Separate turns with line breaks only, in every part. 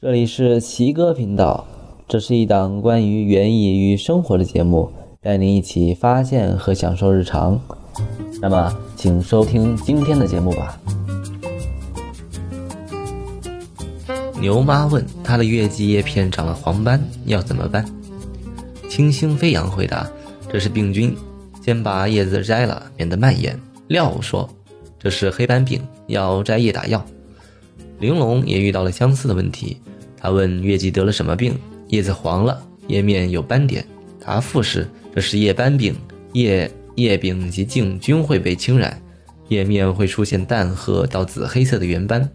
这里是奇哥频道，这是一档关于园艺与生活的节目，带您一起发现和享受日常。那么，请收听今天的节目吧。
牛妈问她的月季叶片长了黄斑，要怎么办？清星飞扬回答：“这是病菌，先把叶子摘了，免得蔓延。”廖说：“这是黑斑病，要摘叶打药。”玲珑也遇到了相似的问题，他问月季得了什么病，叶子黄了，叶面有斑点。答复是：这是叶斑病，叶叶柄及茎均会被侵染，叶面会出现淡褐到紫黑色的圆斑，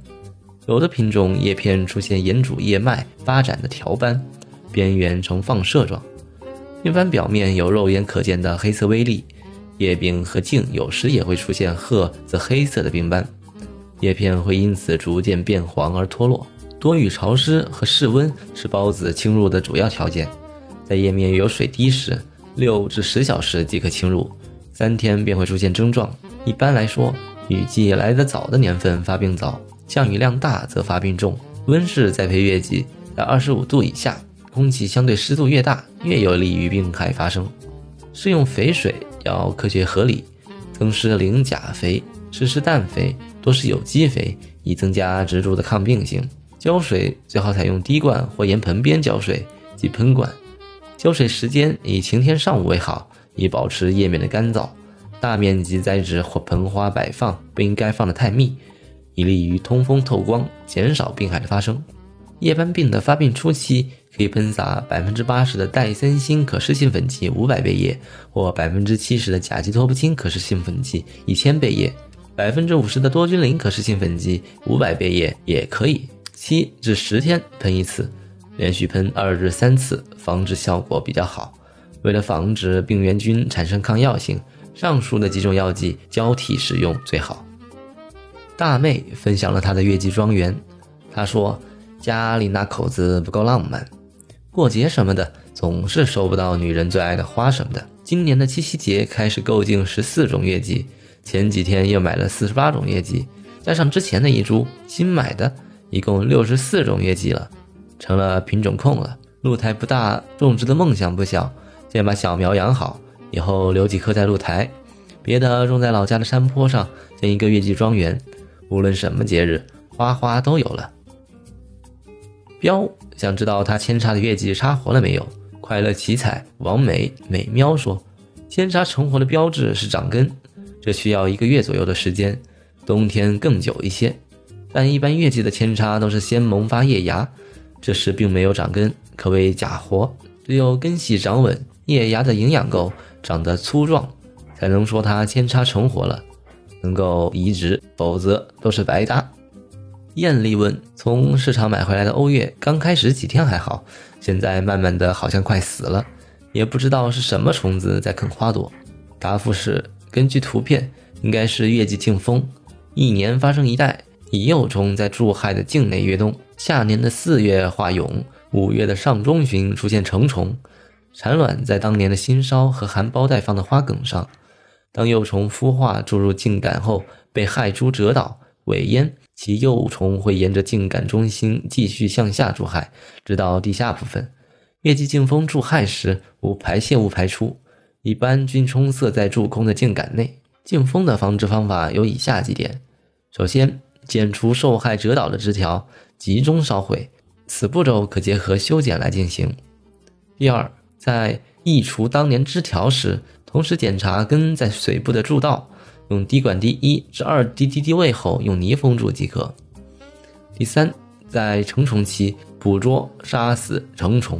有的品种叶片出现沿主叶脉发展的条斑，边缘呈放射状，叶斑表面有肉眼可见的黑色微粒，叶柄和茎有时也会出现褐紫黑色的病斑。叶片会因此逐渐变黄而脱落。多雨潮湿和室温是孢子侵入的主要条件。在叶面有水滴时，六至十小时即可侵入，三天便会出现症状。一般来说，雨季来得早的年份发病早，降雨量大则发病重。温室栽培月季在二十五度以下，空气相对湿度越大，越有利于病害发生。施用肥水要科学合理，增施磷钾肥。施施氮肥，多是有机肥，以增加植株的抗病性。浇水最好采用滴灌或沿盆边浇水及喷灌。浇水时间以晴天上午为好，以保持叶面的干燥。大面积栽植或盆花摆放不应该放得太密，以利于通风透光，减少病害的发生。叶斑病的发病初期，可以喷洒百分之八十的代森星可施性粉剂五百倍液，或百分之七十的甲基托布氢可施性粉剂一千倍液。百分之五十的多菌灵可施性粉剂五百倍液也可以，七至十天喷一次，连续喷二至三次，防治效果比较好。为了防止病原菌产生抗药性，上述的几种药剂交替使用最好。大妹分享了她的月季庄园，她说家里那口子不够浪漫，过节什么的总是收不到女人最爱的花什么的。今年的七夕节开始购进十四种月季。前几天又买了四十八种月季，加上之前的一株新买的，一共六十四种月季了，成了品种控了。露台不大，种植的梦想不小，先把小苗养好，以后留几棵在露台，别的种在老家的山坡上，建一个月季庄园，无论什么节日，花花都有了。彪想知道他扦插的月季插活了没有？快乐奇彩王美美喵说，扦插成活的标志是长根。这需要一个月左右的时间，冬天更久一些。但一般月季的扦插都是先萌发叶芽，这时并没有长根，可谓假活。只有根系长稳，叶芽的营养够，长得粗壮，才能说它扦插成活了，能够移植，否则都是白搭。艳丽问：从市场买回来的欧月，刚开始几天还好，现在慢慢的好像快死了，也不知道是什么虫子在啃花朵。答复是。根据图片，应该是月季劲风，一年发生一代，以幼虫在柱害的境内越冬。下年的四月化蛹，五月的上中旬出现成虫，产卵在当年的新梢和含苞待放的花梗上。当幼虫孵化注入茎秆后，被害株折倒萎焉，其幼虫会沿着茎秆中心继续向下筑害，直到地下部分。月季劲风筑害时，无排泄物排出。一般均充塞在柱空的茎秆内。劲风的防治方法有以下几点：首先，剪除受害折倒的枝条，集中烧毁。此步骤可结合修剪来进行。第二，在移除当年枝条时，同时检查根在髓部的柱道，用滴管滴一至二滴滴滴位后，用泥封住即可。第三，在成虫期捕捉杀死成虫。